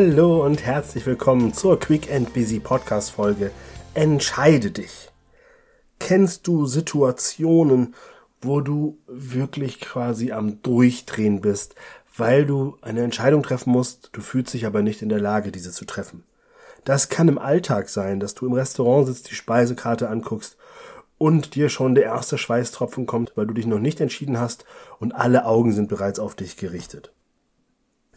Hallo und herzlich willkommen zur Quick and Busy Podcast Folge. Entscheide dich. Kennst du Situationen, wo du wirklich quasi am Durchdrehen bist, weil du eine Entscheidung treffen musst, du fühlst dich aber nicht in der Lage, diese zu treffen? Das kann im Alltag sein, dass du im Restaurant sitzt, die Speisekarte anguckst und dir schon der erste Schweißtropfen kommt, weil du dich noch nicht entschieden hast und alle Augen sind bereits auf dich gerichtet.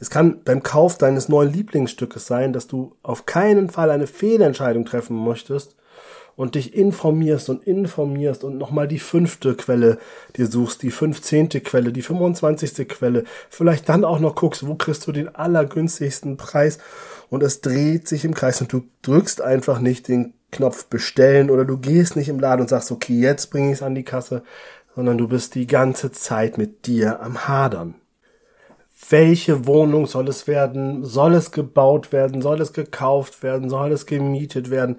Es kann beim Kauf deines neuen Lieblingsstückes sein, dass du auf keinen Fall eine Fehlentscheidung treffen möchtest und dich informierst und informierst und nochmal die fünfte Quelle dir suchst, die fünfzehnte Quelle, die 25. Quelle, vielleicht dann auch noch guckst, wo kriegst du den allergünstigsten Preis und es dreht sich im Kreis und du drückst einfach nicht den Knopf bestellen oder du gehst nicht im Laden und sagst, okay, jetzt bringe ich es an die Kasse, sondern du bist die ganze Zeit mit dir am Hadern welche Wohnung soll es werden, soll es gebaut werden, soll es gekauft werden, soll es gemietet werden.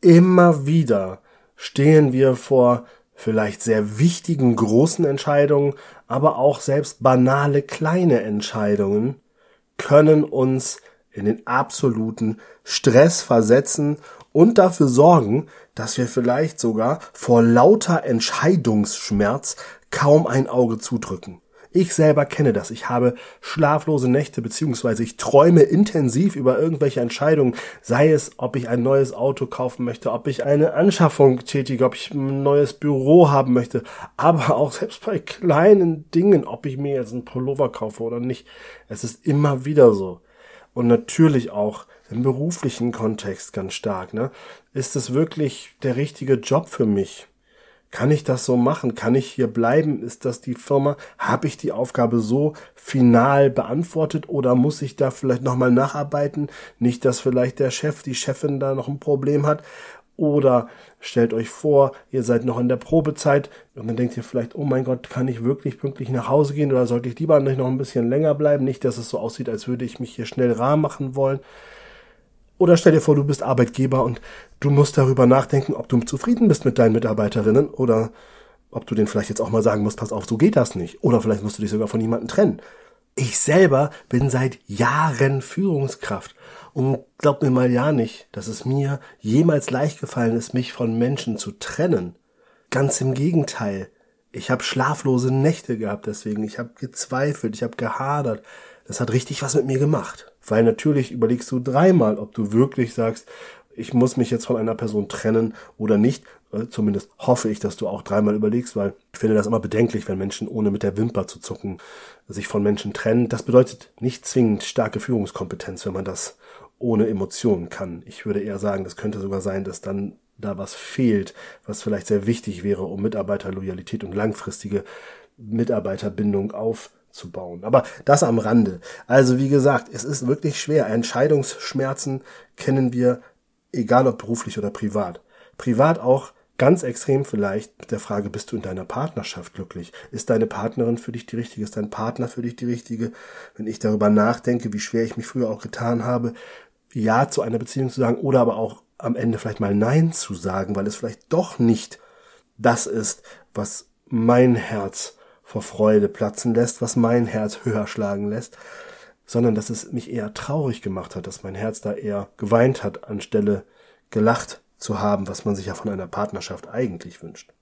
Immer wieder stehen wir vor vielleicht sehr wichtigen großen Entscheidungen, aber auch selbst banale kleine Entscheidungen können uns in den absoluten Stress versetzen und dafür sorgen, dass wir vielleicht sogar vor lauter Entscheidungsschmerz kaum ein Auge zudrücken. Ich selber kenne das. Ich habe schlaflose Nächte, beziehungsweise ich träume intensiv über irgendwelche Entscheidungen, sei es, ob ich ein neues Auto kaufen möchte, ob ich eine Anschaffung tätige, ob ich ein neues Büro haben möchte, aber auch selbst bei kleinen Dingen, ob ich mir jetzt einen Pullover kaufe oder nicht. Es ist immer wieder so. Und natürlich auch im beruflichen Kontext ganz stark, ne? Ist es wirklich der richtige Job für mich? Kann ich das so machen? Kann ich hier bleiben? Ist das die Firma? Habe ich die Aufgabe so final beantwortet oder muss ich da vielleicht nochmal nacharbeiten? Nicht, dass vielleicht der Chef, die Chefin da noch ein Problem hat. Oder stellt euch vor, ihr seid noch in der Probezeit und dann denkt ihr vielleicht, oh mein Gott, kann ich wirklich pünktlich nach Hause gehen oder sollte ich lieber noch ein bisschen länger bleiben? Nicht, dass es so aussieht, als würde ich mich hier schnell rar machen wollen. Oder stell dir vor, du bist Arbeitgeber und du musst darüber nachdenken, ob du zufrieden bist mit deinen Mitarbeiterinnen oder ob du denen vielleicht jetzt auch mal sagen musst, pass auf, so geht das nicht. Oder vielleicht musst du dich sogar von jemandem trennen. Ich selber bin seit Jahren Führungskraft und glaub mir mal ja nicht, dass es mir jemals leicht gefallen ist, mich von Menschen zu trennen. Ganz im Gegenteil. Ich habe schlaflose Nächte gehabt deswegen. Ich habe gezweifelt, ich habe gehadert. Das hat richtig was mit mir gemacht. Weil natürlich überlegst du dreimal, ob du wirklich sagst, ich muss mich jetzt von einer Person trennen oder nicht. Äh, zumindest hoffe ich, dass du auch dreimal überlegst, weil ich finde das immer bedenklich, wenn Menschen ohne mit der Wimper zu zucken sich von Menschen trennen. Das bedeutet nicht zwingend starke Führungskompetenz, wenn man das ohne Emotionen kann. Ich würde eher sagen, das könnte sogar sein, dass dann da was fehlt, was vielleicht sehr wichtig wäre, um Mitarbeiterloyalität und langfristige Mitarbeiterbindung aufzubauen. Aber das am Rande. Also wie gesagt, es ist wirklich schwer. Entscheidungsschmerzen kennen wir egal ob beruflich oder privat. Privat auch ganz extrem vielleicht mit der Frage, bist du in deiner Partnerschaft glücklich? Ist deine Partnerin für dich die richtige? Ist dein Partner für dich die richtige? Wenn ich darüber nachdenke, wie schwer ich mich früher auch getan habe, Ja zu einer Beziehung zu sagen oder aber auch am Ende vielleicht mal Nein zu sagen, weil es vielleicht doch nicht das ist, was mein Herz vor Freude platzen lässt, was mein Herz höher schlagen lässt, sondern dass es mich eher traurig gemacht hat, dass mein Herz da eher geweint hat, anstelle gelacht zu haben, was man sich ja von einer Partnerschaft eigentlich wünscht.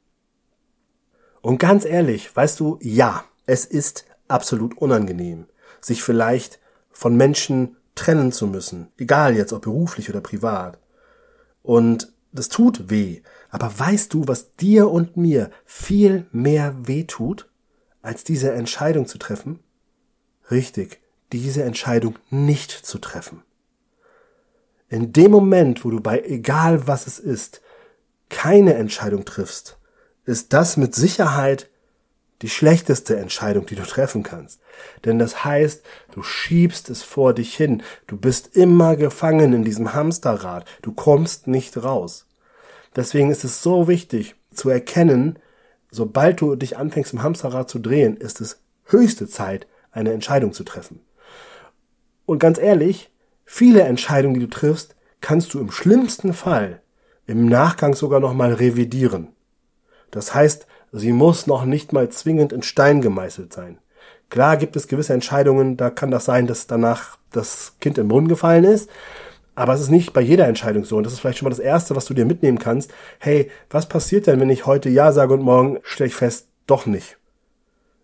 Und ganz ehrlich, weißt du, ja, es ist absolut unangenehm, sich vielleicht von Menschen trennen zu müssen, egal jetzt ob beruflich oder privat. Und das tut weh. Aber weißt du, was dir und mir viel mehr weh tut, als diese Entscheidung zu treffen? Richtig, diese Entscheidung nicht zu treffen. In dem Moment, wo du bei egal was es ist, keine Entscheidung triffst, ist das mit Sicherheit die schlechteste Entscheidung, die du treffen kannst. Denn das heißt, du schiebst es vor dich hin. Du bist immer gefangen in diesem Hamsterrad. Du kommst nicht raus. Deswegen ist es so wichtig zu erkennen, sobald du dich anfängst im Hamsterrad zu drehen, ist es höchste Zeit, eine Entscheidung zu treffen. Und ganz ehrlich, viele Entscheidungen, die du triffst, kannst du im schlimmsten Fall im Nachgang sogar nochmal revidieren. Das heißt, sie muss noch nicht mal zwingend in Stein gemeißelt sein. Klar gibt es gewisse Entscheidungen, da kann das sein, dass danach das Kind im Brunnen gefallen ist. Aber es ist nicht bei jeder Entscheidung so. Und das ist vielleicht schon mal das Erste, was du dir mitnehmen kannst. Hey, was passiert denn, wenn ich heute Ja sage und morgen stelle ich fest, doch nicht?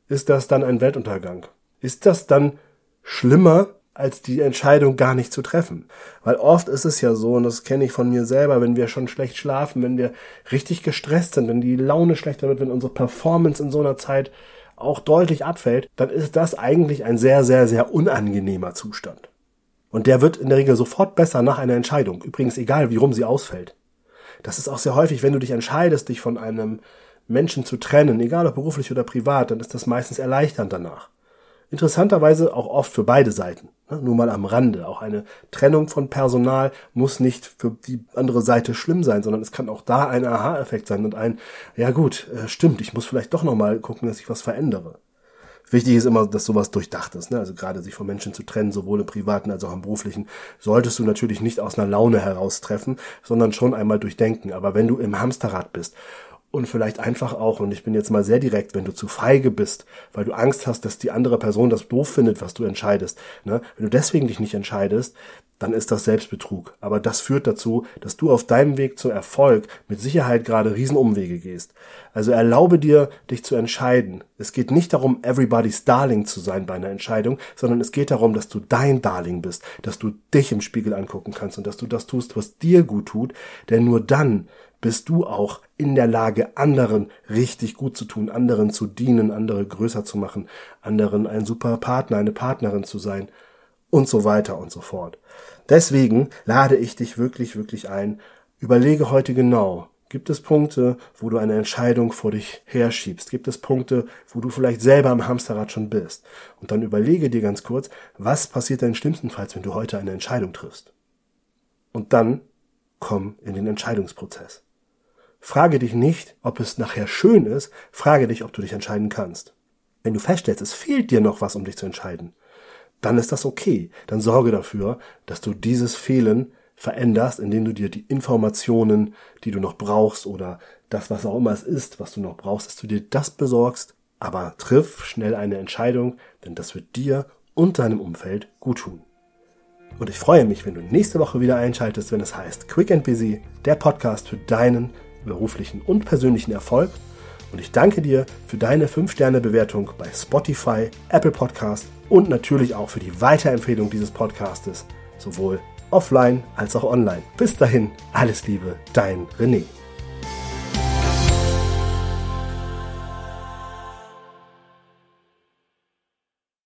Ist das dann ein Weltuntergang? Ist das dann schlimmer, als die Entscheidung gar nicht zu treffen? Weil oft ist es ja so, und das kenne ich von mir selber, wenn wir schon schlecht schlafen, wenn wir richtig gestresst sind, wenn die Laune schlechter wird, wenn unsere Performance in so einer Zeit auch deutlich abfällt, dann ist das eigentlich ein sehr, sehr, sehr unangenehmer Zustand. Und der wird in der Regel sofort besser nach einer Entscheidung. Übrigens egal, wie rum sie ausfällt. Das ist auch sehr häufig, wenn du dich entscheidest, dich von einem Menschen zu trennen, egal ob beruflich oder privat, dann ist das meistens erleichternd danach. Interessanterweise auch oft für beide Seiten. Ne? Nur mal am Rande. Auch eine Trennung von Personal muss nicht für die andere Seite schlimm sein, sondern es kann auch da ein Aha-Effekt sein und ein, ja gut, äh, stimmt, ich muss vielleicht doch nochmal gucken, dass ich was verändere. Wichtig ist immer, dass sowas durchdacht ist. Ne? Also gerade sich von Menschen zu trennen, sowohl im privaten als auch im beruflichen, solltest du natürlich nicht aus einer Laune heraus treffen, sondern schon einmal durchdenken. Aber wenn du im Hamsterrad bist und vielleicht einfach auch, und ich bin jetzt mal sehr direkt, wenn du zu feige bist, weil du Angst hast, dass die andere Person das doof findet, was du entscheidest, ne? wenn du deswegen dich nicht entscheidest, dann ist das Selbstbetrug. Aber das führt dazu, dass du auf deinem Weg zum Erfolg mit Sicherheit gerade Riesenumwege gehst. Also erlaube dir, dich zu entscheiden. Es geht nicht darum, everybody's Darling zu sein bei einer Entscheidung, sondern es geht darum, dass du dein Darling bist, dass du dich im Spiegel angucken kannst und dass du das tust, was dir gut tut, denn nur dann bist du auch in der Lage, anderen richtig gut zu tun, anderen zu dienen, andere größer zu machen, anderen ein super Partner, eine Partnerin zu sein und so weiter und so fort. Deswegen lade ich dich wirklich, wirklich ein, überlege heute genau, Gibt es Punkte, wo du eine Entscheidung vor dich herschiebst? Gibt es Punkte, wo du vielleicht selber am Hamsterrad schon bist? Und dann überlege dir ganz kurz, was passiert denn schlimmstenfalls, wenn du heute eine Entscheidung triffst? Und dann komm in den Entscheidungsprozess. Frage dich nicht, ob es nachher schön ist, frage dich, ob du dich entscheiden kannst. Wenn du feststellst, es fehlt dir noch was, um dich zu entscheiden, dann ist das okay. Dann sorge dafür, dass du dieses Fehlen veränderst, indem du dir die Informationen, die du noch brauchst oder das, was auch immer es ist, was du noch brauchst, dass du dir das besorgst, aber triff schnell eine Entscheidung, denn das wird dir und deinem Umfeld gut tun. Und ich freue mich, wenn du nächste Woche wieder einschaltest, wenn es heißt Quick and Busy, der Podcast für deinen beruflichen und persönlichen Erfolg. Und ich danke dir für deine 5-Sterne-Bewertung bei Spotify, Apple Podcast und natürlich auch für die Weiterempfehlung dieses Podcastes, sowohl offline als auch online. Bis dahin, alles Liebe, dein René.